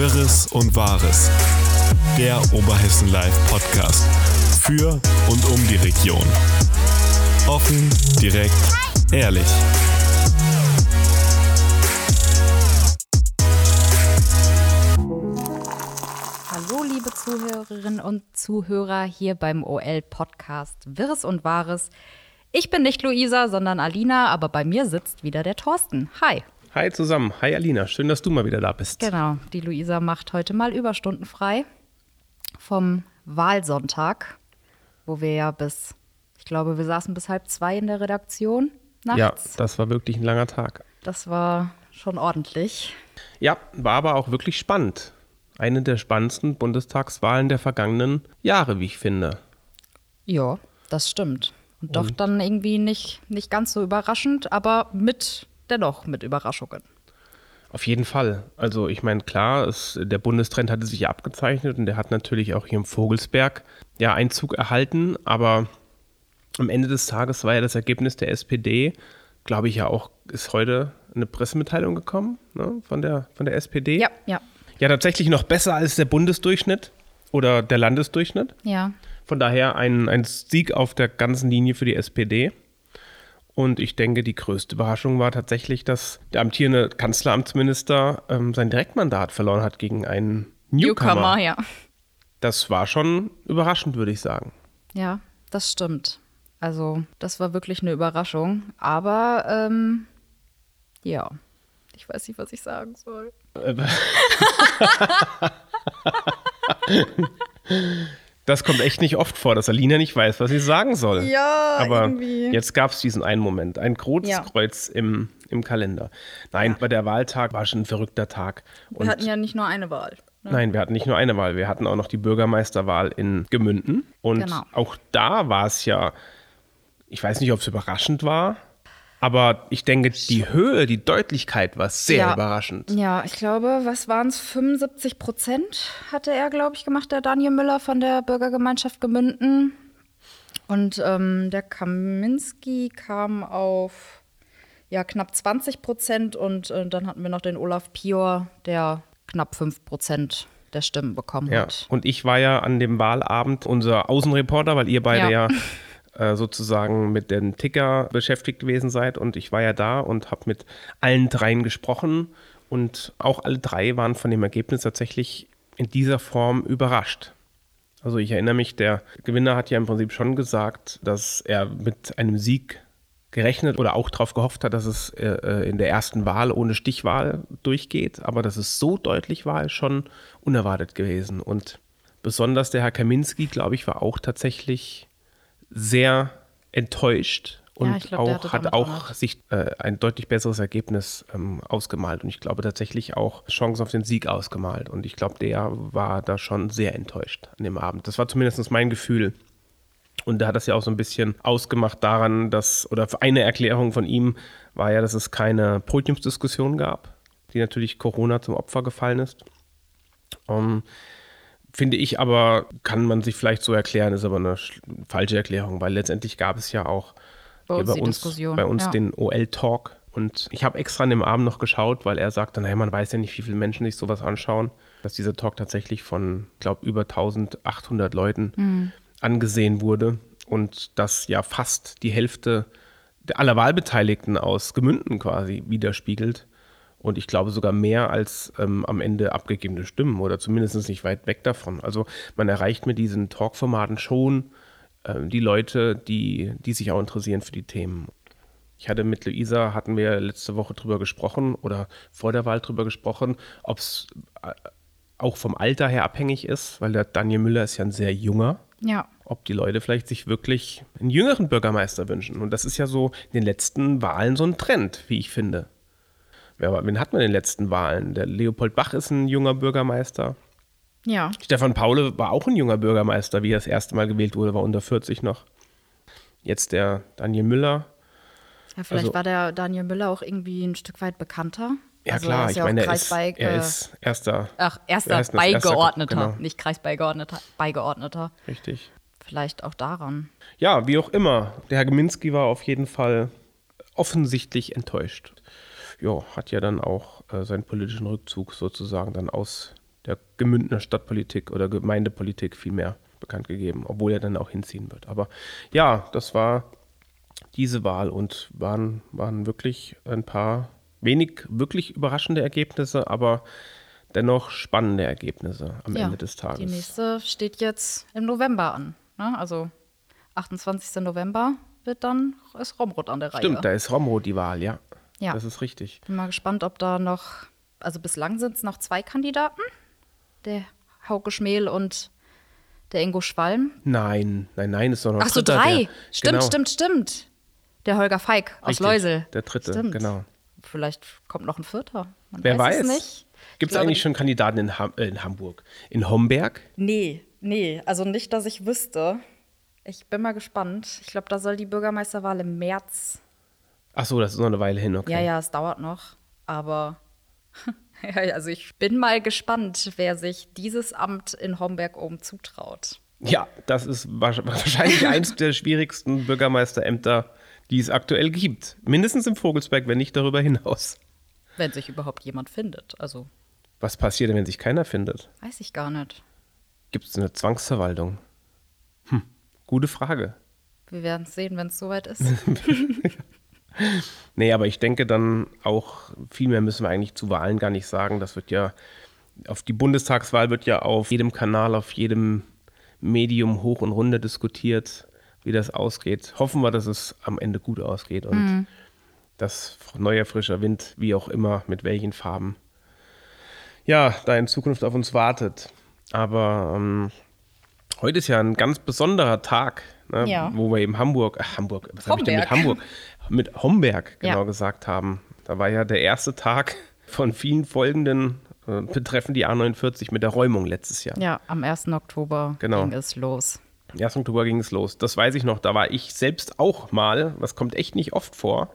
Wirres und Wahres. Der Oberhessen Live Podcast. Für und um die Region. Offen, direkt, ehrlich. Hallo, liebe Zuhörerinnen und Zuhörer hier beim OL-Podcast Wirres und Wahres. Ich bin nicht Luisa, sondern Alina, aber bei mir sitzt wieder der Thorsten. Hi. Hi zusammen. Hi Alina. Schön, dass du mal wieder da bist. Genau, die Luisa macht heute mal Überstunden frei vom Wahlsonntag, wo wir ja bis, ich glaube, wir saßen bis halb zwei in der Redaktion nachts. Ja, das war wirklich ein langer Tag. Das war schon ordentlich. Ja, war aber auch wirklich spannend. Eine der spannendsten Bundestagswahlen der vergangenen Jahre, wie ich finde. Ja, das stimmt. Und doch dann irgendwie nicht, nicht ganz so überraschend, aber mit dennoch mit Überraschungen. Auf jeden Fall. Also ich meine, klar, es, der Bundestrend hatte sich ja abgezeichnet und der hat natürlich auch hier im Vogelsberg ja Einzug erhalten, aber am Ende des Tages war ja das Ergebnis der SPD, glaube ich ja auch, ist heute eine Pressemitteilung gekommen ne, von, der, von der SPD. Ja, ja, Ja, tatsächlich noch besser als der Bundesdurchschnitt oder der Landesdurchschnitt. ja. Von daher ein, ein Sieg auf der ganzen Linie für die SPD. Und ich denke, die größte Überraschung war tatsächlich, dass der amtierende Kanzleramtsminister ähm, sein Direktmandat verloren hat gegen einen Newcomer. ja. Das war schon überraschend, würde ich sagen. Ja, das stimmt. Also, das war wirklich eine Überraschung. Aber, ähm, ja, ich weiß nicht, was ich sagen soll. Das kommt echt nicht oft vor, dass Alina nicht weiß, was sie sagen soll. Ja, Aber irgendwie. jetzt gab es diesen einen Moment, ein großes Ja. Kreuz im, im Kalender. Nein, aber der Wahltag war schon ein verrückter Tag. Wir hatten ja nicht nur eine Wahl. Ne? Nein, wir hatten nicht nur eine Wahl, wir hatten auch noch die Bürgermeisterwahl in Gemünden. Und Genau. auch da war es ja, ich weiß nicht, ob es überraschend war, aber ich denke, die Höhe, die Deutlichkeit war sehr Ja. überraschend. Ja, ich glaube, was waren es? 75 Prozent hatte er, glaube ich, gemacht, der Daniel Müller von der Bürgergemeinschaft Gemünden. Und ähm, der Kaminski kam auf ja, knapp 20 Prozent und äh, dann hatten wir noch den Olaf Pior, der knapp 5 Prozent der Stimmen bekommen Ja. hat. Und ich war ja an dem Wahlabend unser Außenreporter, weil ihr beide ja, Ja. äh, sozusagen mit dem Ticker beschäftigt gewesen seid. Und ich war ja da und habe mit allen dreien gesprochen. Und auch alle drei waren von dem Ergebnis tatsächlich in dieser Form überrascht. Also ich erinnere mich, der Gewinner hat ja im Prinzip schon gesagt, dass er mit einem Sieg gerechnet oder auch darauf gehofft hat, dass es äh, äh, in der ersten Wahl ohne Stichwahl durchgeht. Aber dass es so deutlich war, ist schon unerwartet gewesen. Und besonders der Herr Kaminski, glaube ich, war auch tatsächlich sehr enttäuscht und Ja, glaub, auch, hat auch auch- sich äh, ein deutlich besseres Ergebnis ähm, ausgemalt. Und ich glaube tatsächlich auch Chancen auf den Sieg ausgemalt. Und ich glaube, der war da schon sehr enttäuscht an dem Abend. Das war zumindest mein Gefühl. Und da hat das ja auch so ein bisschen ausgemacht daran, dass, oder eine Erklärung von ihm war ja, dass es keine Podiumsdiskussion gab, die natürlich Corona zum Opfer gefallen ist. Ähm, finde ich aber, kann man sich vielleicht so erklären, ist aber eine sch- falsche Erklärung, weil letztendlich gab es ja auch Bei uns die Diskussion, bei uns ja. den OL-Talk. Und ich habe extra an dem Abend noch geschaut, weil er sagte, naja, man weiß ja nicht, wie viele Menschen sich sowas anschauen, dass dieser Talk tatsächlich von, glaube über 1800 Leuten Mhm. angesehen wurde und dass ja fast die Hälfte aller Wahlbeteiligten aus Gemünden quasi widerspiegelt. Und ich glaube sogar mehr als ähm, am Ende abgegebene Stimmen oder zumindest nicht weit weg davon. Also man erreicht mit diesen Talkformaten schon ähm, die Leute, die, die sich auch interessieren für die Themen. Ich hatte mit Luisa, hatten wir letzte Woche drüber gesprochen oder vor der Wahl drüber gesprochen, ob es äh, auch vom Alter her abhängig ist, weil der Daniel Müller ist ja ein sehr junger Ja, ob die Leute vielleicht sich wirklich einen jüngeren Bürgermeister wünschen. Und das ist ja so in den letzten Wahlen so ein Trend, wie ich finde. Wer, wen hatten wir in den letzten Wahlen? Der Leopold Bach ist ein junger Bürgermeister. ja. Stefan Paule war auch ein junger Bürgermeister, wie er das erste Mal gewählt wurde, war unter 40 noch. Jetzt der Daniel Müller. Ja, vielleicht Also- war der Daniel Müller auch irgendwie ein Stück weit bekannter. Ja Also klar, er ist ich ja meine, er ist, er ist erster. Ach, erster Er ist das erste- Beigeordneter, genau. nicht Kreisbeigeordneter, Beigeordneter. Richtig. Vielleicht auch daran. Ja, wie auch immer. Der Herr Geminski war auf jeden Fall offensichtlich enttäuscht. Ja, hat ja dann auch äh, seinen politischen Rückzug sozusagen dann der Gemündener Stadtpolitik oder Gemeindepolitik vielmehr bekannt gegeben, obwohl er dann auch hinziehen wird. Aber ja, das war diese Wahl und waren, waren wirklich ein paar wenig wirklich überraschende Ergebnisse, aber dennoch spannende Ergebnisse am Ja, Ende des Tages. Die nächste steht jetzt im November an. Ne? Also 28. November wird dann ist Romrod an der Reihe. Stimmt, da ist Romro die Wahl, ja. Ja. Das ist richtig. Bin mal gespannt, ob da noch, also bislang sind es noch zwei Kandidaten. Der Hauke Schmel und der Ingo Schwalm. Nein, nein, nein, ist doch noch Ach so, Dritter, drei. Der, stimmt, genau, stimmt, stimmt. Der Holger Feig aus Richtig, Leusel. der dritte, Stimmt. genau. Vielleicht kommt noch ein vierter. Man Wer weiß. nicht. Gibt es eigentlich schon Kandidaten in, Ham äh, in Hamburg? In Homberg? Nee, nee, also nicht, dass ich wüsste. Ich bin mal gespannt. Ich glaube, da soll die Bürgermeisterwahl im März. Ach so, das ist noch eine Weile hin, okay. Ja, ja, es dauert noch. Aber ja, also ich bin mal gespannt, wer sich dieses Amt in Homberg oben zutraut. Ja, das ist wahrsch- wahrscheinlich eins der schwierigsten Bürgermeisterämter, die es aktuell gibt. Mindestens im Vogelsberg, wenn nicht darüber hinaus. Wenn sich überhaupt jemand findet. Also Was passiert denn, wenn sich keiner findet? weiß ich gar nicht. Gibt es eine Zwangsverwaltung? Hm, gute Frage. Wir werden es sehen, wenn es soweit ist. Nee, aber ich denke dann auch, viel mehr müssen wir eigentlich zu Wahlen gar nicht sagen. Das wird ja, auf die Bundestagswahl wird ja auf jedem Kanal, auf jedem Medium hoch und runter diskutiert, wie das ausgeht. Hoffen wir, dass es am Ende gut ausgeht und dass neuer frischer Wind, wie auch immer, mit welchen Farben, ja, da in Zukunft auf uns wartet. Aber ähm, heute ist ja ein ganz besonderer Tag, ne, Ja. wo wir eben Hamburg, äh, Hamburg, was habe ich denn mit. Hamburg? Mit Homberg, genau Ja. gesagt haben. Da war ja der erste Tag von vielen folgenden äh, betreffen die A49 mit der Räumung letztes Jahr. ja, am 1. Oktober Genau. ging es los. 1. Oktober ging es los. Das weiß ich noch. Da war ich selbst auch mal, das kommt echt nicht oft vor,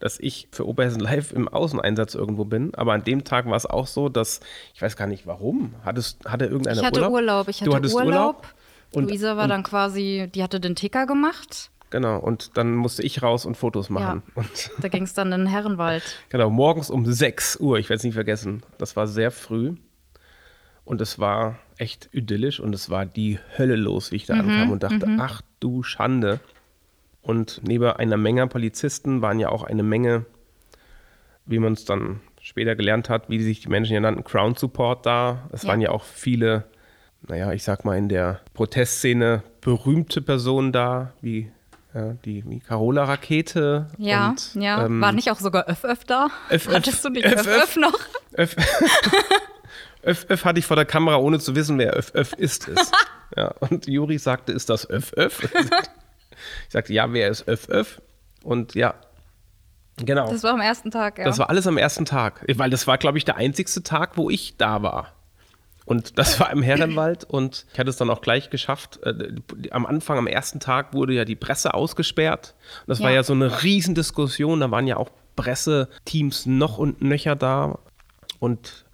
dass ich für Oberhessen Live im Außeneinsatz irgendwo bin. Aber an dem Tag war es auch so, dass, ich weiß gar nicht warum, hattest, hatte irgendeiner Ich hatte Urlaub? Urlaub. Ich hatte du hattest Urlaub. Urlaub? Und, Luisa war dann quasi, die hatte den Ticker gemacht. Genau, und dann musste ich raus und Fotos machen. Ja. Und Da ging es dann in den Herrenwald. Genau, morgens um 6 Uhr, ich werde es nicht vergessen. Das war sehr früh. Und es war echt idyllisch und es war die Hölle los, wie ich da Mhm, ankam und dachte, ach du Schande. Und neben einer Menge Polizisten waren ja auch eine Menge, wie man es dann später gelernt hat, wie sich die Menschen ja nannten, Crown Support da. Es Ja. waren ja auch viele, naja, ich sag mal in der Protestszene berühmte Personen da, wie ja, die wie Carola Rakete. Ja, und, ja. ähm, war nicht auch sogar Öff Öff da? Öff. Hattest du nicht Öff Öff Öff. Noch? Öff, Öff, Öff hatte ich vor der Kamera, ohne zu wissen, wer Öff, Öff ist es. ja, und Juri sagte, ist das Öff, Öff? Ich sagte, ja, wer ist Öff, Öff? Und ja, genau. Das war am ersten Tag, ja. Das war alles am ersten Tag. Weil das war, glaube ich, der einzigste Tag, wo ich da war. Und das war im Herrenwald und ich hatte es dann auch gleich geschafft. Äh, Am Anfang, am ersten Tag wurde ja die Presse ausgesperrt. Das war Ja. ja so eine Riesendiskussion. Da waren ja auch Presseteams noch und nöcher da. Und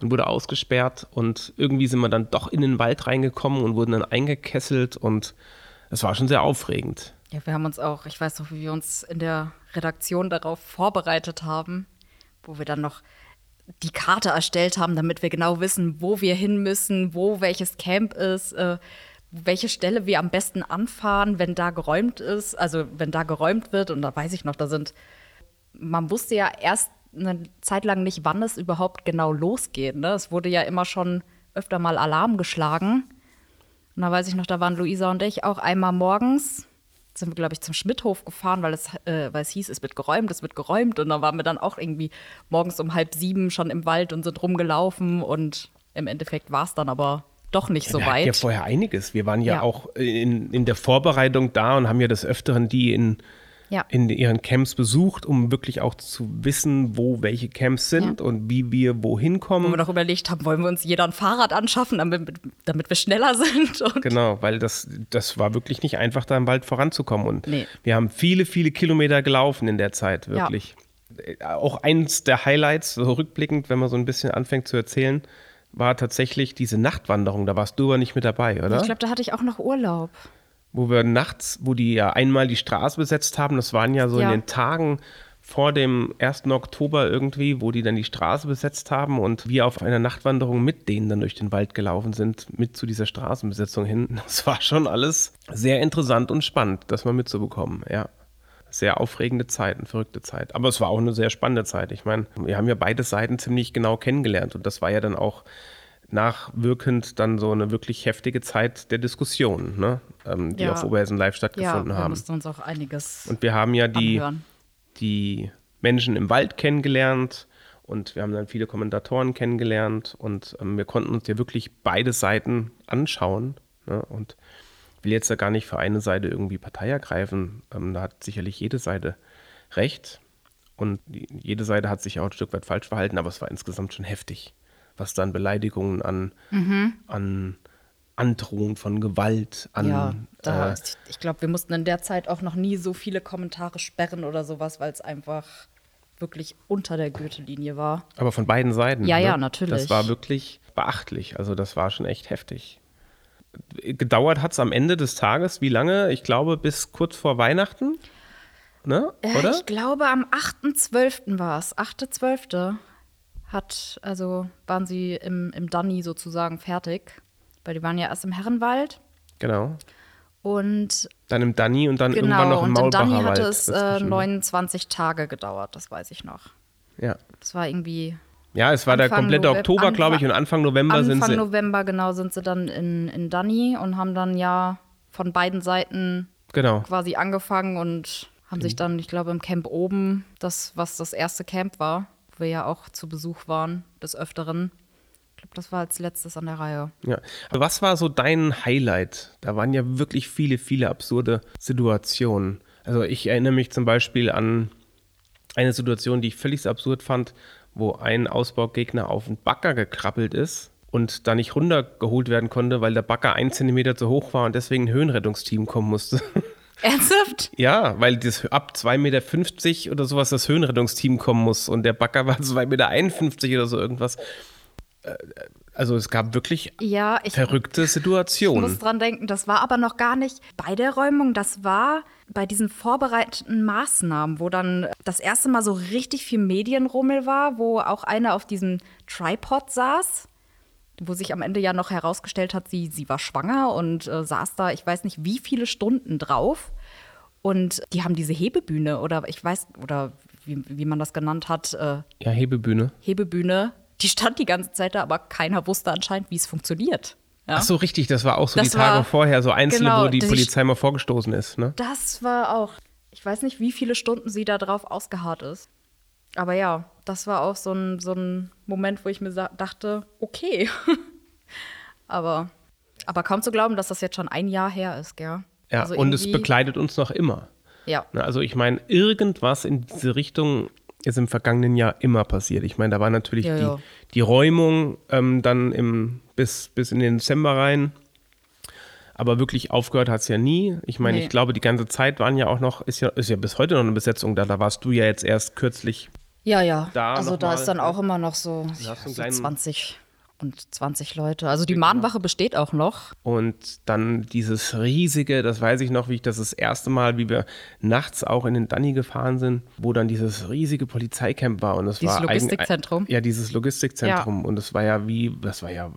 man wurde ausgesperrt und irgendwie sind wir dann doch in den Wald reingekommen und wurden dann eingekesselt und es war schon sehr aufregend. Ja, wir haben uns auch, ich weiß noch, wie wir uns in der Redaktion darauf vorbereitet haben, wo wir dann noch die Karte erstellt haben, damit wir genau wissen, wo wir hin müssen, wo welches Camp ist, äh, welche Stelle wir am besten anfahren, wenn da geräumt ist, also wenn da geräumt wird. Und da weiß ich noch, da sind, man wusste ja erst eine Zeit lang nicht, wann es überhaupt genau losgeht. Ne? Es wurde ja immer schon öfter mal Alarm geschlagen. Und da weiß ich noch, da waren Luisa und ich auch einmal morgens, sind wir, glaube ich, zum Schmidthof gefahren, weil es, äh, weil es hieß, es wird geräumt, es wird geräumt. Und da waren wir dann auch irgendwie morgens um halb sieben schon im Wald und sind rumgelaufen. Und im Endeffekt war es dann aber doch nicht so Wir hatten ja weit. vorher einiges. Wir waren ja, Ja. auch in, in der Vorbereitung da und haben ja des Öfteren die in, Ja. in ihren Camps besucht, um wirklich auch zu wissen, wo welche Camps sind Ja. und wie wir wohin Wo kommen. wir noch überlegt haben, wollen wir uns jeder ein Fahrrad anschaffen, damit, damit wir schneller sind. Und Genau, weil das, das war wirklich nicht einfach, da im Wald voranzukommen. Und Nee. wir haben viele, viele Kilometer gelaufen in der Zeit, wirklich. Äh, Auch eins der Highlights, so rückblickend, wenn man so ein bisschen anfängt zu erzählen, war tatsächlich diese Nachtwanderung. Da warst du aber nicht mit dabei, oder? ich glaube, da hatte ich auch noch Urlaub. Wo wir nachts, wo die ja einmal die Straße besetzt haben, das waren ja so Ja. in den Tagen vor dem 1. Oktober irgendwie, wo die dann die Straße besetzt haben und wir auf einer Nachtwanderung mit denen dann durch den Wald gelaufen sind, mit zu dieser Straßenbesetzung hin. Das war schon alles sehr interessant und spannend, das mal mitzubekommen, ja. Sehr aufregende Zeit, eine verrückte Zeit. Aber es war auch eine sehr spannende Zeit. Ich meine, wir haben ja beide Seiten ziemlich genau kennengelernt und das war ja dann auch nachwirkend dann so eine wirklich heftige Zeit der Diskussion, ne? Ähm, die Ja. auf Oberhessen live Ja, stattgefunden wir haben. mussten uns auch einiges Und wir haben ja die, anhören. die Menschen im Wald kennengelernt und wir haben dann viele Kommentatoren kennengelernt und ähm, wir konnten uns ja wirklich beide Seiten anschauen. Ne? Und ich will jetzt ja gar nicht für eine Seite irgendwie Partei ergreifen. Ähm, da hat sicherlich jede Seite recht und jede Seite hat sich auch ein Stück weit falsch verhalten, aber es war insgesamt schon heftig, was dann Beleidigungen an, an Androhung von Gewalt, an Ja, da, äh, ich, glaube, wir mussten in der Zeit auch noch nie so viele Kommentare sperren oder sowas, weil es einfach wirklich unter der Gürtellinie war. Aber von beiden Seiten. Ja, ne? ja, natürlich. Das war wirklich beachtlich. Also das war schon echt heftig. Gedauert hat es am Ende des Tages, wie lange? Ich glaube, bis kurz vor Weihnachten. Ne? Äh, Oder? Ich glaube, am 8.12. war es. 8.12. hat, also waren sie im, im Danny sozusagen fertig. Weil die waren ja erst im Herrenwald. Genau. Und Dann im Danny und dann irgendwann genau, noch im und im Danny Maulbacher hatte Wald. es äh, dazwischen. 29 Tage gedauert, das weiß ich noch. ja. Das war irgendwie ja, es war der Anfang komplette November- Oktober, glaube ich, und Anfang November sind Anfang sie. November, genau, sind sie dann in, in Danny und haben dann ja von beiden Seiten Genau. quasi angefangen und haben sich dann, ich glaube, im Camp oben, das, was das erste Camp war, wo wir ja auch zu Besuch waren, des Öfteren. Ich glaube, das war als letztes an der Reihe. Ja. Aber was war so dein Highlight? Da waren ja wirklich viele, viele absurde Situationen. Also ich erinnere mich zum Beispiel an eine Situation, die ich völlig absurd fand, wo ein Ausbaugegner auf einen Bagger gekrabbelt ist und da nicht runtergeholt werden konnte, weil der Bagger ein Zentimeter zu hoch war und deswegen ein Höhenrettungsteam kommen musste. Ernsthaft? ja, weil das ab 2,50 Meter oder sowas das Höhenrettungsteam kommen muss und der Bagger war 2,51 Meter oder so irgendwas. Also es gab wirklich Ja, ich, verrückte Ich Situationen. muss dran denken, das war aber noch gar nicht bei der Räumung, das war bei diesen vorbereiteten Maßnahmen, wo dann das erste Mal so richtig viel Medienrummel war, wo auch eine auf diesem Tripod saß, wo sich am Ende ja noch herausgestellt hat, sie, sie war schwanger und äh, saß da, ich weiß nicht, wie viele Stunden drauf. Und die haben diese Hebebühne oder ich weiß, oder wie, wie man das genannt hat, äh, Ja, Hebebühne. Hebebühne, die stand die ganze Zeit da, aber keiner wusste anscheinend, wie es funktioniert. Ja? Ach so, richtig, das war auch so Das die Tage war- vorher, so einzelne, genau, wo die Polizei mal vorgestoßen ist. Ne? Das war auch, ich weiß nicht, wie viele Stunden sie da drauf ausgeharrt ist. Aber ja, das war auch so ein, so ein Moment, wo ich mir dachte, okay. aber, aber kaum zu glauben, dass das jetzt schon ein Jahr her ist, gell? Ja, Also und es begleitet uns noch immer. Ja, Also ich meine, irgendwas in diese Richtung ist im vergangenen Jahr immer passiert. Ich meine, da war natürlich Ja, die, ja. die Räumung ähm, dann im, bis, bis in den Dezember rein. Aber wirklich aufgehört hat es ja nie. Ich meine, Nee. ich glaube, die ganze Zeit waren ja auch noch, ist ja, ist ja bis heute noch eine Besetzung da. Da warst du ja jetzt erst kürzlich. ja, ja. Da also da mal- ist dann auch immer noch so, so kleinen- 20 und 20 Leute. Also die Mahnwache besteht auch noch. Und dann dieses riesige, das weiß ich noch, wie ich das das erste Mal, wie wir nachts auch in den Danny gefahren sind, wo dann dieses riesige Polizeicamp war. Und das Dieses war eigen- Logistikzentrum. Ja, dieses Logistikzentrum. Und das war ja wie, das war ja,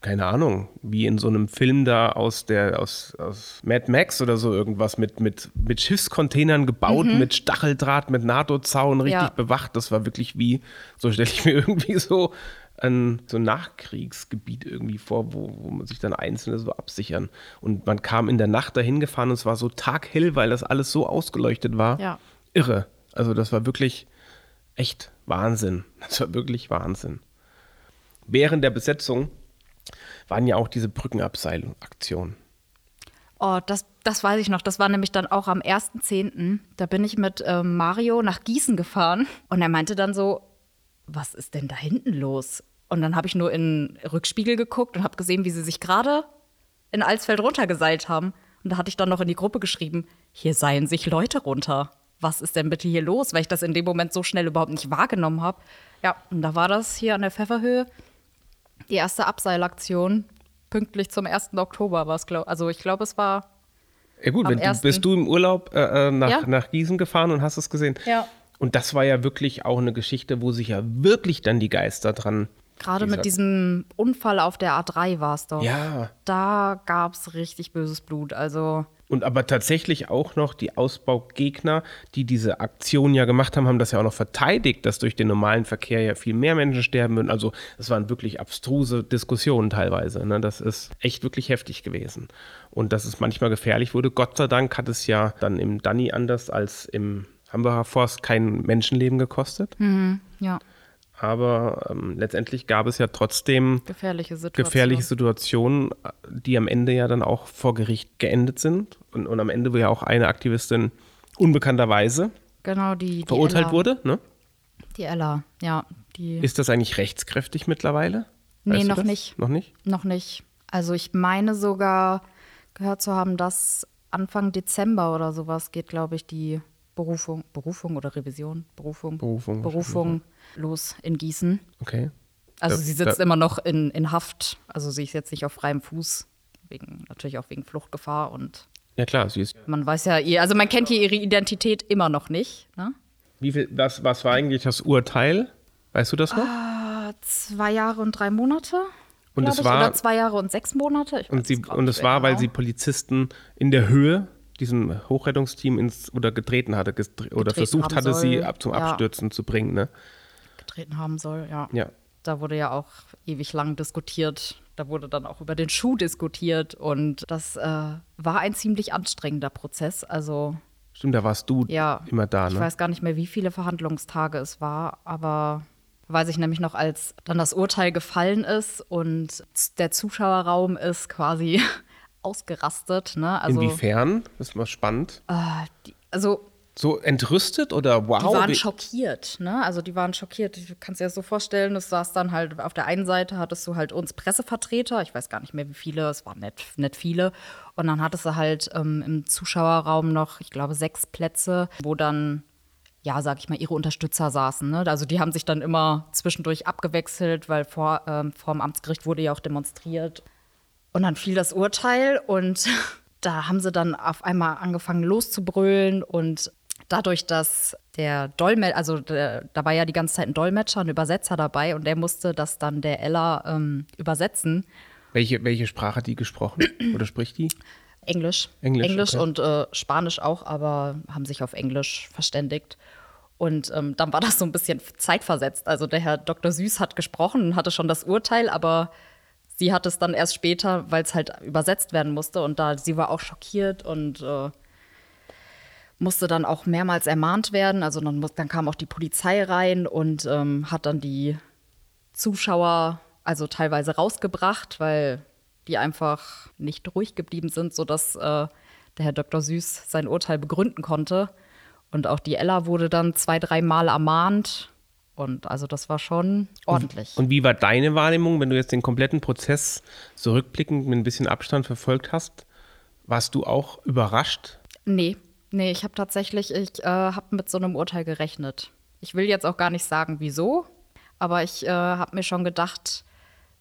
keine Ahnung, wie in so einem Film da aus der, aus, aus Mad Max oder so irgendwas mit, mit, mit Schiffscontainern gebaut, mit Stacheldraht, mit NATO-Zaun, richtig Mhm. Ja. bewacht. Das war wirklich wie, so stelle ich mir irgendwie so ein so ein Nachkriegsgebiet irgendwie vor, wo, wo man sich dann Einzelne so absichern. Und man kam in der Nacht dahin gefahren und es war so taghell, weil das alles so ausgeleuchtet war. Ja. Irre. Also das war wirklich echt Wahnsinn. Das war wirklich Wahnsinn. Während der Besetzung waren ja auch diese Brückenabseilung-Aktionen. Oh, das, das weiß ich noch. Das war nämlich dann auch am 1.10. Da bin ich mit ähm, Mario nach Gießen gefahren und er meinte dann so, was ist denn da hinten los? Und dann habe ich nur in den Rückspiegel geguckt und habe gesehen, wie sie sich gerade in Alsfeld runtergeseilt haben. Und da hatte ich dann noch in die Gruppe geschrieben, hier seien sich Leute runter. Was ist denn bitte hier los? Weil ich das in dem Moment so schnell überhaupt nicht wahrgenommen habe. Ja, und da war das hier an der Pfefferhöhe die erste Abseilaktion. Pünktlich zum 1. Oktober war es, glaube Also ich glaube, es war Ja gut, wenn du, bist du im Urlaub äh, äh, nach, Ja. nach Gießen gefahren und hast es gesehen. Ja. Und das war ja wirklich auch eine Geschichte, wo sich ja wirklich dann die Geister dran. Gerade mit diesem Unfall auf der A3 war es doch. Ja. Da gab es richtig böses Blut. Also Und aber tatsächlich auch noch die Ausbaugegner, die diese Aktion ja gemacht haben, haben das ja auch noch verteidigt, dass durch den normalen Verkehr ja viel mehr Menschen sterben würden. Also es waren wirklich abstruse Diskussionen teilweise. Ne? Das ist echt wirklich heftig gewesen. Und dass es manchmal gefährlich wurde. Gott sei Dank hat es ja dann im Danny anders als im Hambacher Forst kein Menschenleben gekostet. ja, Aber ähm, letztendlich gab es ja trotzdem gefährliche Situation. gefährliche Situationen, die am Ende ja dann auch vor Gericht geendet sind. Und, und am Ende, wo ja auch eine Aktivistin unbekannterweise Genau, die, die verurteilt Ella, wurde. Ne? Die Ella, ja, die Ist das eigentlich rechtskräftig mittlerweile? Nee, Weißt du noch das? nicht. Noch nicht? noch nicht. Also ich meine sogar gehört zu haben, dass Anfang Dezember oder sowas geht, glaube ich, die Berufung, Berufung oder Revision, Berufung, Berufung Berufung los in Gießen. Okay. Also Da- sie sitzt da- immer noch in, in Haft. Also sie ist jetzt nicht auf freiem Fuß, wegen, natürlich auch wegen Fluchtgefahr und Ja klar, sie ist. man weiß ja, ihr, also man kennt hier ihre Identität immer noch nicht. Ne? Wie viel, was, was war eigentlich das Urteil? Weißt du das noch? Ah, Zwei Jahre und drei Monate. Und es ich, war- oder zwei Jahre und sechs Monate. Und, sie, und es war, weil genau. sie Polizisten in der Höhe diesem Hochrettungsteam ins oder getreten hatte gestre- oder versucht hatte, sie soll, ab zum ja. Abstürzen zu bringen. Ne? Getreten haben soll, ja. Ja. Da wurde ja auch ewig lang diskutiert. Da wurde dann auch über den Schuh diskutiert und das äh, war ein ziemlich anstrengender Prozess. Also Stimmt, da warst du ja, immer da, ich ne? weiß gar nicht mehr, wie viele Verhandlungstage es war, aber weiß ich nämlich noch, als dann das Urteil gefallen ist und der Zuschauerraum ist quasi ausgerastet. Ne? Also, Inwiefern? Das ist mal spannend. äh, die, also So entrüstet oder wow? Die waren schockiert, ne? Also die waren schockiert. Du kannst dir das so vorstellen, das saß dann halt auf der einen Seite hattest du halt uns Pressevertreter, ich weiß gar nicht mehr wie viele, es waren nicht, nicht viele. Und dann hattest du halt ähm, im Zuschauerraum noch, ich glaube, sechs Plätze, wo dann, ja, sag ich mal, ihre Unterstützer saßen. Ne? Also die haben sich dann immer zwischendurch abgewechselt, weil vor, ähm, vor dem Amtsgericht wurde ja auch demonstriert. Und dann fiel das Urteil und da haben sie dann auf einmal angefangen loszubrüllen und dadurch, dass der Dolmetscher, also der, da war ja die ganze Zeit ein Dolmetscher, ein Übersetzer dabei und der musste das dann der Ella ähm, übersetzen. welche, welche Sprache hat die gesprochen? oder spricht die? Englisch. Englisch, okay. und äh, Spanisch auch, aber haben sich auf Englisch verständigt. Und ähm, dann war das so ein bisschen zeitversetzt. Also der Herr Dr. Süß hat gesprochen und hatte schon das Urteil, aber sie hat es dann erst später, weil es halt übersetzt werden musste. Und da sie war auch schockiert und äh, musste dann auch mehrmals ermahnt werden. Also dann, dann kam auch die Polizei rein und ähm, hat dann die Zuschauer also teilweise rausgebracht, weil die einfach nicht ruhig geblieben sind, sodass äh, der Herr Dr. Süß sein Urteil begründen konnte. Und auch die Ella wurde dann zwei, dreimal ermahnt. Und also das war schon ordentlich. Und wie war deine Wahrnehmung, wenn du jetzt den kompletten Prozess zurückblickend mit ein bisschen Abstand verfolgt hast? Warst du auch überrascht? Nee, nee, ich habe tatsächlich, ich äh, habe mit so einem Urteil gerechnet. Ich will jetzt auch gar nicht sagen, wieso, aber ich äh, habe mir schon gedacht,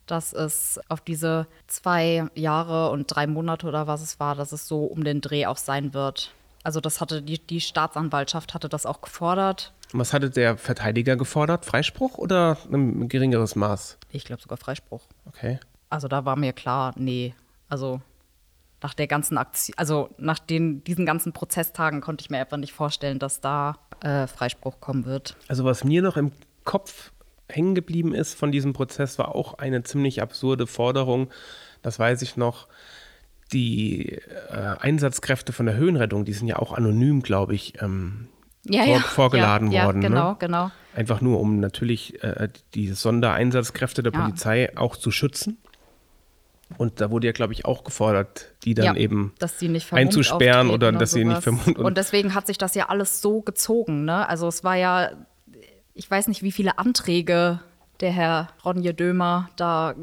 dass es auf diese zwei Jahre und drei Monate oder was es war, dass es so um den Dreh auch sein wird. Also das hatte die, die Staatsanwaltschaft hatte das auch gefordert. Was hatte der Verteidiger gefordert? Freispruch oder ein geringeres Maß? Ich glaube sogar Freispruch. Okay. Also da war mir klar, nee, also nach der ganzen Aktion, also nach den, diesen ganzen Prozesstagen konnte ich mir einfach nicht vorstellen, dass da äh, Freispruch kommen wird. Also was mir noch im Kopf hängen geblieben ist von diesem Prozess, war auch eine ziemlich absurde Forderung. Das weiß ich noch. Die äh, Einsatzkräfte von der Höhenrettung, die sind ja auch anonym, glaube ich, ähm, Ja, vor, ja. vorgeladen ja, worden. Ja, genau, ne? genau. Einfach nur, um natürlich äh, die Sondereinsatzkräfte der. Polizei auch zu schützen. Und da wurde ja, glaube ich, auch gefordert, die dann ja, eben einzusperren oder auftreten dass und sie nicht sowas. vermummt. Und deswegen hat sich das ja alles so gezogen. Ne? Also es war ja, ich weiß nicht, wie viele Anträge der Herr Ronje Dömer da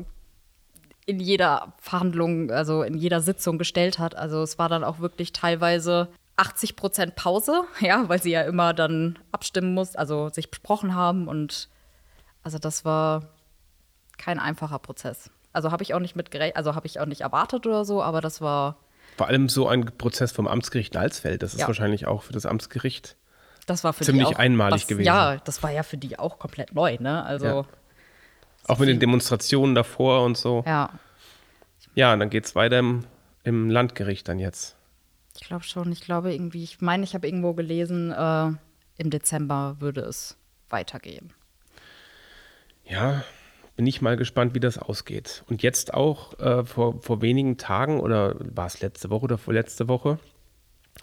in jeder Verhandlung, also in jeder Sitzung gestellt hat. Also es war dann auch wirklich teilweise 80 Prozent Pause, ja, weil sie ja immer dann abstimmen muss, also sich besprochen haben und also das war kein einfacher Prozess. Also habe ich auch nicht mit also habe ich auch nicht erwartet oder so, aber das war Vor allem so ein Prozess vom Amtsgericht Alsfeld, das ist Ja. wahrscheinlich auch für das Amtsgericht Das war für Ziemlich die auch einmalig was, gewesen. Ja, das war ja für die auch komplett neu, ne? Also, Ja. Auch mit den Demonstrationen davor und so. ja, Ja, und dann geht es weiter im, im Landgericht dann jetzt. ich glaube schon. Ich glaube irgendwie, ich meine, ich habe irgendwo gelesen, äh, im Dezember würde es weitergehen. Ja, bin ich mal gespannt, wie das ausgeht. Und jetzt auch äh, vor, vor wenigen Tagen oder war es letzte Woche oder vorletzte Woche,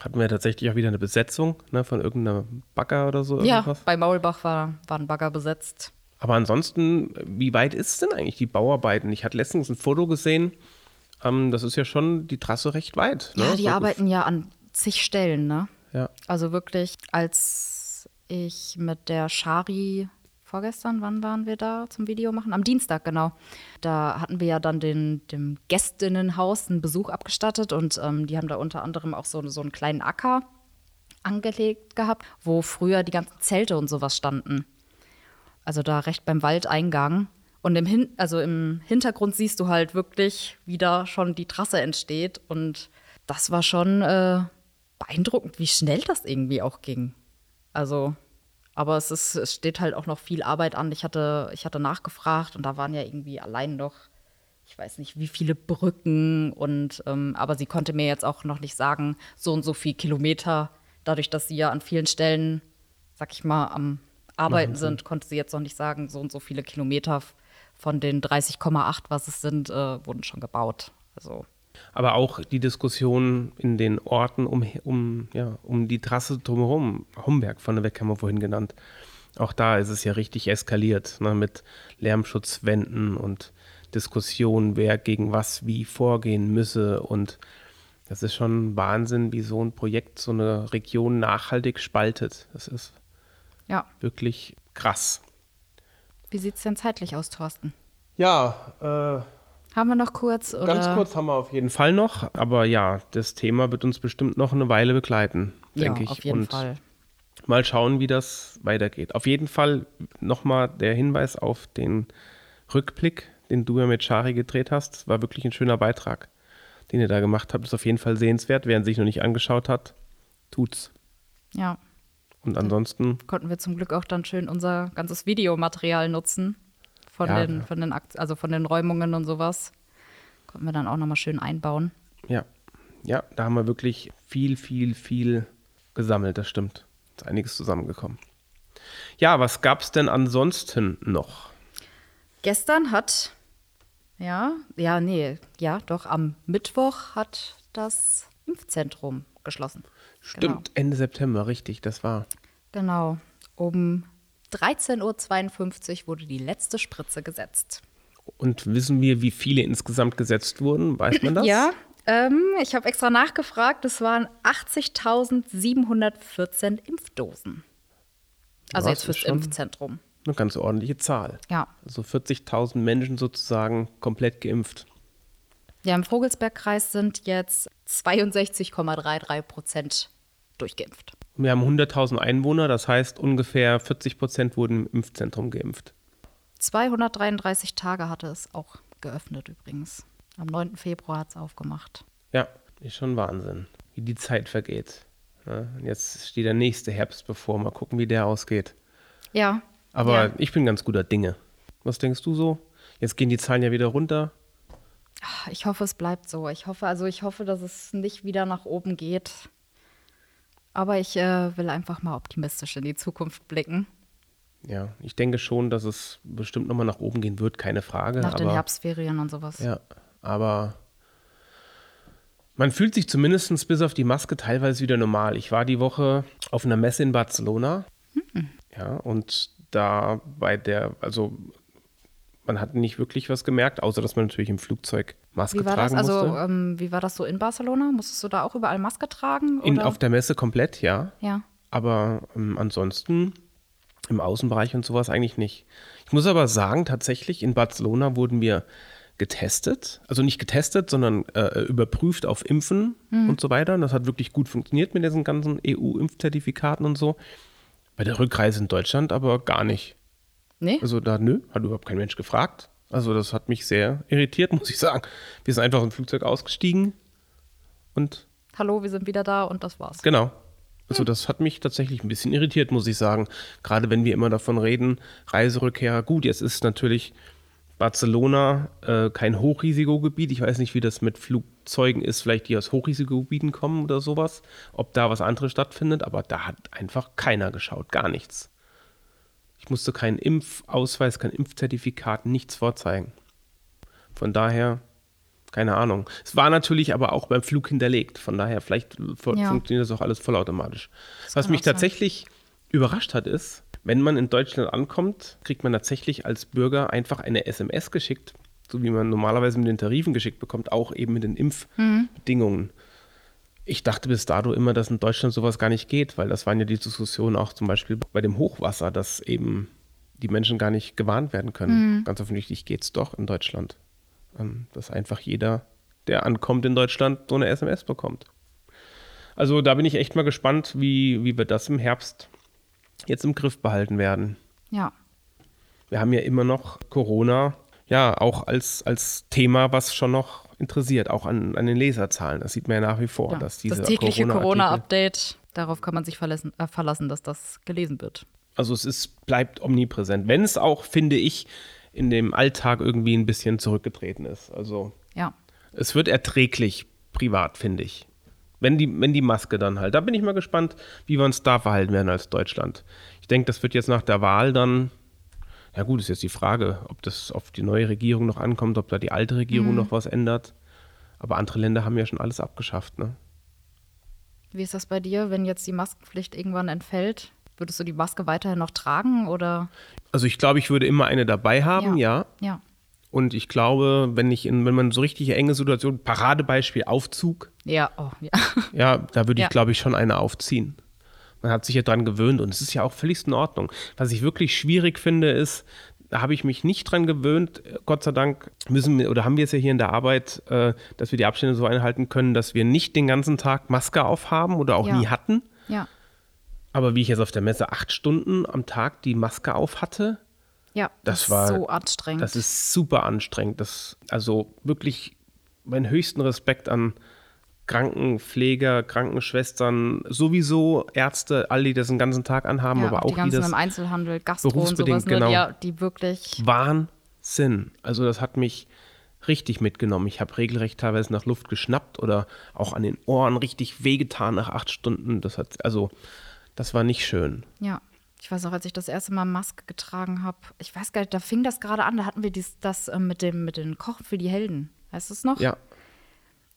hatten wir tatsächlich auch wieder eine Besetzung ne, von irgendeinem Bagger oder so. Ja, Irgendwas. bei Maulbach war, war ein Bagger besetzt. Aber ansonsten, wie weit ist es denn eigentlich die Bauarbeiten? Ich hatte letztens ein Foto gesehen. Ähm, das ist ja schon die Trasse recht weit. Ne? Ja, die So- arbeiten ja an zig Stellen, ne? Ja. Also wirklich, als ich mit der Shari vorgestern, wann waren wir da zum Video machen? Am Dienstag, genau. Da hatten wir ja dann den, dem Gästinnenhaus einen Besuch abgestattet und ähm, die haben da unter anderem auch so, so einen kleinen Acker angelegt gehabt, wo früher die ganzen Zelte und sowas standen. Also da recht beim Waldeingang. Und im, Hin also im Hintergrund siehst du halt wirklich, wie da schon die Trasse entsteht. Und das war schon äh, beeindruckend, wie schnell das irgendwie auch ging. Also, aber es, ist, es steht halt auch noch viel Arbeit an. Ich hatte, ich hatte nachgefragt und da waren ja irgendwie allein noch, ich weiß nicht, wie viele Brücken und ähm, aber sie konnte mir jetzt auch noch nicht sagen, so und so viel Kilometer, dadurch, dass sie ja an vielen Stellen, sag ich mal, am Arbeiten sind, konnte sie jetzt noch nicht sagen, so und so viele Kilometer von den 30,8, was es sind, äh, wurden schon gebaut. Also Aber auch die Diskussion in den Orten um, um, ja, um die Trasse drumherum, Homberg von der Weg haben wir vorhin genannt. Auch da ist es ja richtig eskaliert ne, mit Lärmschutzwänden und Diskussionen, wer gegen was wie vorgehen müsse. Und das ist schon Wahnsinn, wie so ein Projekt so eine Region nachhaltig spaltet. Das ist ja, wirklich krass. wie sieht es denn zeitlich aus, Thorsten? Ja, äh, Haben wir noch kurz? Oder? Ganz kurz haben wir auf jeden Fall noch, aber ja, das Thema wird uns bestimmt noch eine Weile begleiten, denke ja, ich. auf jeden Und Fall. mal schauen, wie das weitergeht. Auf jeden Fall nochmal der Hinweis auf den Rückblick, den du ja mit Shari gedreht hast. Das war wirklich ein schöner Beitrag, den ihr da gemacht habt. Ist auf jeden Fall sehenswert. Wer ihn sich noch nicht angeschaut hat, tut's. Ja, Und ansonsten, konnten wir zum Glück auch dann schön unser ganzes Videomaterial nutzen. Von, Ja, den, ja. von, den Akt also von den Räumungen und sowas. Konnten wir dann auch nochmal schön einbauen. ja, ja, da haben wir wirklich viel, viel, viel gesammelt. Das stimmt. Ist einiges zusammengekommen. Ja, was gab's denn ansonsten noch? Gestern hat, ja, ja, nee, ja, doch, am Mittwoch hat das Impfzentrum geschlossen. Stimmt, Ende September, richtig, das war. Genau. Um 13.52 Uhr wurde die letzte Spritze gesetzt. Und wissen wir, wie viele insgesamt gesetzt wurden? Weiß man das? Ja, ähm, ich habe extra nachgefragt. Es waren 80.714 Impfdosen. Also Ja, jetzt das fürs Impfzentrum. Eine ganz ordentliche Zahl. Ja. Also 40.000 Menschen sozusagen komplett geimpft. Ja, im Vogelsbergkreis sind jetzt 62,33 Prozent durchgeimpft. Wir haben 100.000 Einwohner, das heißt ungefähr 40 Prozent wurden im Impfzentrum geimpft. 233 Tage hatte es auch geöffnet übrigens. Am 9. Februar hat es aufgemacht. Ja, ist schon Wahnsinn, wie die Zeit vergeht. Ja, und jetzt steht der nächste Herbst bevor. Mal gucken, wie der ausgeht. Ja. Aber ja. ich bin ganz guter Dinge. Was denkst du so? Jetzt gehen die Zahlen ja wieder runter. Ich hoffe, es bleibt so. Ich hoffe, also ich hoffe, dass es nicht wieder nach oben geht. Aber ich äh, will einfach mal optimistisch in die Zukunft blicken. Ja, ich denke schon, dass es bestimmt nochmal nach oben gehen wird, keine Frage. Nach den aber- Herbstferien und sowas. Ja, aber man fühlt sich zumindest bis auf die Maske teilweise wieder normal. Ich war die Woche auf einer Messe in Barcelona. Ja, und da bei der, also man hat nicht wirklich was gemerkt, außer dass man natürlich im Flugzeug Maske Wie war das? tragen Also, musste. ähm, wie war das so in Barcelona? Musstest du da auch überall Maske tragen? in, auf der Messe komplett, ja. ja. Aber ähm, ansonsten im Außenbereich und sowas eigentlich nicht. Ich muss aber sagen, tatsächlich in Barcelona wurden wir getestet. Also nicht getestet, sondern äh, überprüft auf Impfen und so weiter. Und das hat wirklich gut funktioniert mit diesen ganzen EU-Impfzertifikaten und so. Bei der Rückreise in Deutschland aber gar nicht. Nee? Also da, nö, hat überhaupt kein Mensch gefragt. Also das hat mich sehr irritiert, muss ich sagen. Wir sind einfach im Flugzeug ausgestiegen und Hallo, wir sind wieder da und das war's. Genau. Also das hat mich tatsächlich ein bisschen irritiert, muss ich sagen. Gerade wenn wir immer davon reden, Reiserückkehr. Gut, jetzt ist natürlich Barcelona äh, kein Hochrisikogebiet. Ich weiß nicht, wie das mit Flugzeugen ist, vielleicht die aus Hochrisikogebieten kommen oder sowas, ob da was anderes stattfindet, aber da hat einfach keiner geschaut, gar nichts. Ich musste keinen Impfausweis, kein Impfzertifikat, nichts vorzeigen. Von daher, keine Ahnung. Es war natürlich aber auch beim Flug hinterlegt. Von daher, vielleicht ja. funktioniert das auch alles vollautomatisch. Das Was mich tatsächlich überrascht hat, ist, wenn man in Deutschland ankommt, kriegt man tatsächlich als Bürger einfach eine SMS geschickt, so wie man normalerweise mit den Tarifen geschickt bekommt, auch eben mit den Impfbedingungen. Mhm. Ich dachte bis dato immer, dass in Deutschland sowas gar nicht geht, weil das waren ja die Diskussionen auch zum Beispiel bei dem Hochwasser, dass eben die Menschen gar nicht gewarnt werden können. Mhm. Ganz offensichtlich geht es doch in Deutschland. Ähm, dass einfach jeder, der ankommt in Deutschland, so eine SMS bekommt. Also da bin ich echt mal gespannt, wie, wie wir das im Herbst jetzt im Griff behalten werden. Ja. Wir haben ja immer noch Corona, ja, auch als, als Thema, was schon noch interessiert, auch an, an den Leserzahlen. Das sieht man ja nach wie vor, ja, dass diese Das tägliche Corona-Update, darauf kann man sich verlassen, äh, verlassen, dass das gelesen wird. Also es ist, bleibt omnipräsent. Wenn es auch, finde ich, in dem Alltag irgendwie ein bisschen zurückgetreten ist. Also ja. es wird erträglich privat, finde ich. Wenn die, wenn die Maske dann halt. Da bin ich mal gespannt, wie wir uns da verhalten werden als Deutschland. Ich denke, das wird jetzt nach der Wahl dann. Ja, gut, ist jetzt die Frage, ob das auf die neue Regierung noch ankommt, ob da die alte Regierung mhm. noch was ändert. Aber andere Länder haben ja schon alles abgeschafft, ne? Wie ist das bei dir, wenn jetzt die Maskenpflicht irgendwann entfällt? Würdest du die Maske weiterhin noch tragen oder? Also ich glaube, ich würde immer eine dabei haben, ja. Ja. ja. Und ich glaube, wenn ich in, wenn man so richtig enge Situation, Paradebeispiel Aufzug. Ja, oh, ja. Ja, da würde ich, ja. glaube ich, schon eine aufziehen. Man hat sich ja dran gewöhnt und es ist ja auch völlig in Ordnung. Was ich wirklich schwierig finde, ist, da habe ich mich nicht dran gewöhnt. Gott sei Dank müssen wir oder haben wir es ja hier in der Arbeit, äh, dass wir die Abstände so einhalten können, dass wir nicht den ganzen Tag Maske aufhaben oder auch ja. nie hatten. Ja. Aber wie ich jetzt auf der Messe acht Stunden am Tag die Maske auf hatte, ja, das, das war so anstrengend. Das ist super anstrengend. Das, also wirklich meinen höchsten Respekt an Krankenpfleger, Krankenschwestern, sowieso Ärzte, all die das den ganzen Tag anhaben, ja, aber auch die ganzen die das im Einzelhandel, Gastro und sowas, ne, genau. ja, die wirklich Wahnsinn. Also das hat mich richtig mitgenommen. Ich habe regelrecht teilweise nach Luft geschnappt oder auch an den Ohren richtig wehgetan nach acht Stunden. Das hat also das war nicht schön. Ja. Ich weiß auch, als ich das erste Mal Maske getragen habe, ich weiß gar nicht, da fing das gerade an, da hatten wir dies, das äh, mit dem mit den Kochen für die Helden. Heißt es noch? Ja.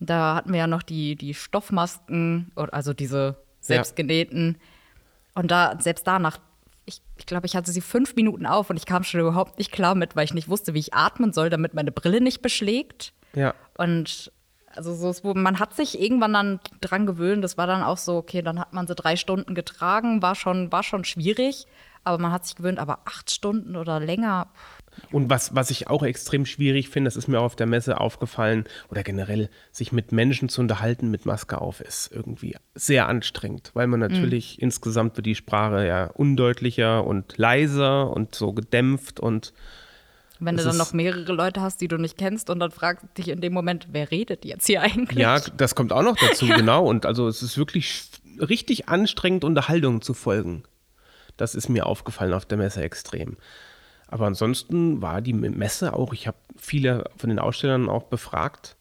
Da hatten wir ja noch die, die Stoffmasken, also diese selbstgenähten. Ja. Und da, selbst danach, ich, ich glaube, ich hatte sie fünf Minuten auf und ich kam schon überhaupt nicht klar mit, weil ich nicht wusste, wie ich atmen soll, damit meine Brille nicht beschlägt. Ja. Und also so, man hat sich irgendwann dann dran gewöhnt. Das war dann auch so, okay, dann hat man sie drei Stunden getragen, war schon, war schon schwierig, aber man hat sich gewöhnt, aber acht Stunden oder länger. Und was, was ich auch extrem schwierig finde, das ist mir auch auf der Messe aufgefallen, oder generell, sich mit Menschen zu unterhalten mit Maske auf, ist irgendwie sehr anstrengend, weil man natürlich mhm. insgesamt wird die Sprache ja undeutlicher und leiser und so gedämpft und wenn du dann noch mehrere Leute hast, die du nicht kennst und dann fragst dich in dem Moment, wer redet jetzt hier eigentlich? Ja, das kommt auch noch dazu, genau. Und also es ist wirklich richtig anstrengend, Unterhaltungen zu folgen. Das ist mir aufgefallen auf der Messe extrem. Aber ansonsten war die Messe auch, ich habe viele von den Ausstellern auch befragt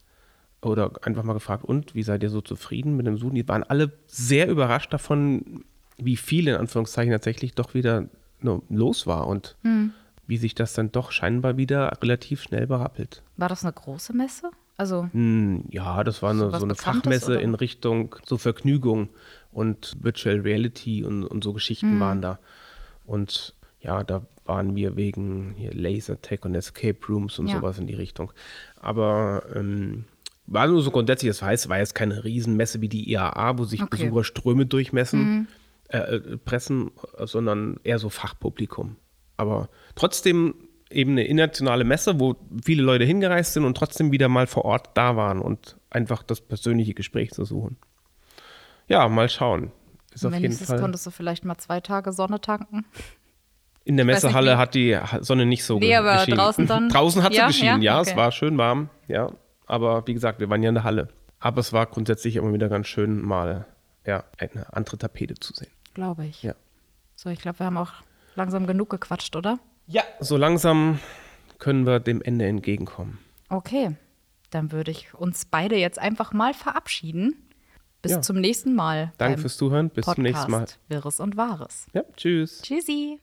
oder einfach mal gefragt, und wie seid ihr so zufrieden mit dem Suchen? Die waren alle sehr überrascht davon, wie viel in Anführungszeichen tatsächlich doch wieder los war. Und hm wie sich das dann doch scheinbar wieder relativ schnell berappelt. War das eine große Messe? Also hm, ja, das war eine, so eine Fachmesse oder? in Richtung so Vergnügung und Virtual Reality und, und so Geschichten hm. waren da. Und ja, da waren wir wegen hier Lasertech und Escape Rooms und ja. sowas in die Richtung. Aber ähm, war nur so grundsätzlich, das heißt, war jetzt keine Riesenmesse wie die IAA, wo sich okay. Besucher Ströme durchmessen, mhm. äh, äh pressen, sondern eher so Fachpublikum. Aber trotzdem eben eine internationale Messe, wo viele Leute hingereist sind und trotzdem wieder mal vor Ort da waren und einfach das persönliche Gespräch zu suchen. Ja, mal schauen. Ist auf jeden Fall. konntest du vielleicht mal zwei Tage Sonne tanken. In der Messehalle nicht, hat die Sonne nicht so nee, aber geschienen. draußen dann. draußen hat ja, sie geschienen, ja, ja okay. es war schön warm, ja. Aber wie gesagt, wir waren ja in der Halle. Aber es war grundsätzlich immer wieder ganz schön, mal ja, eine andere Tapete zu sehen. Glaube ich. Ja. So, ich glaube, wir haben auch langsam genug gequatscht, oder? Ja. So langsam können wir dem Ende entgegenkommen. Okay, dann würde ich uns beide jetzt einfach mal verabschieden. Bis Ja. zum nächsten Mal. Danke fürs Zuhören. Bis zum nächsten Mal. Podcast Wirres und Wahres. Ja, tschüss. Tschüssi.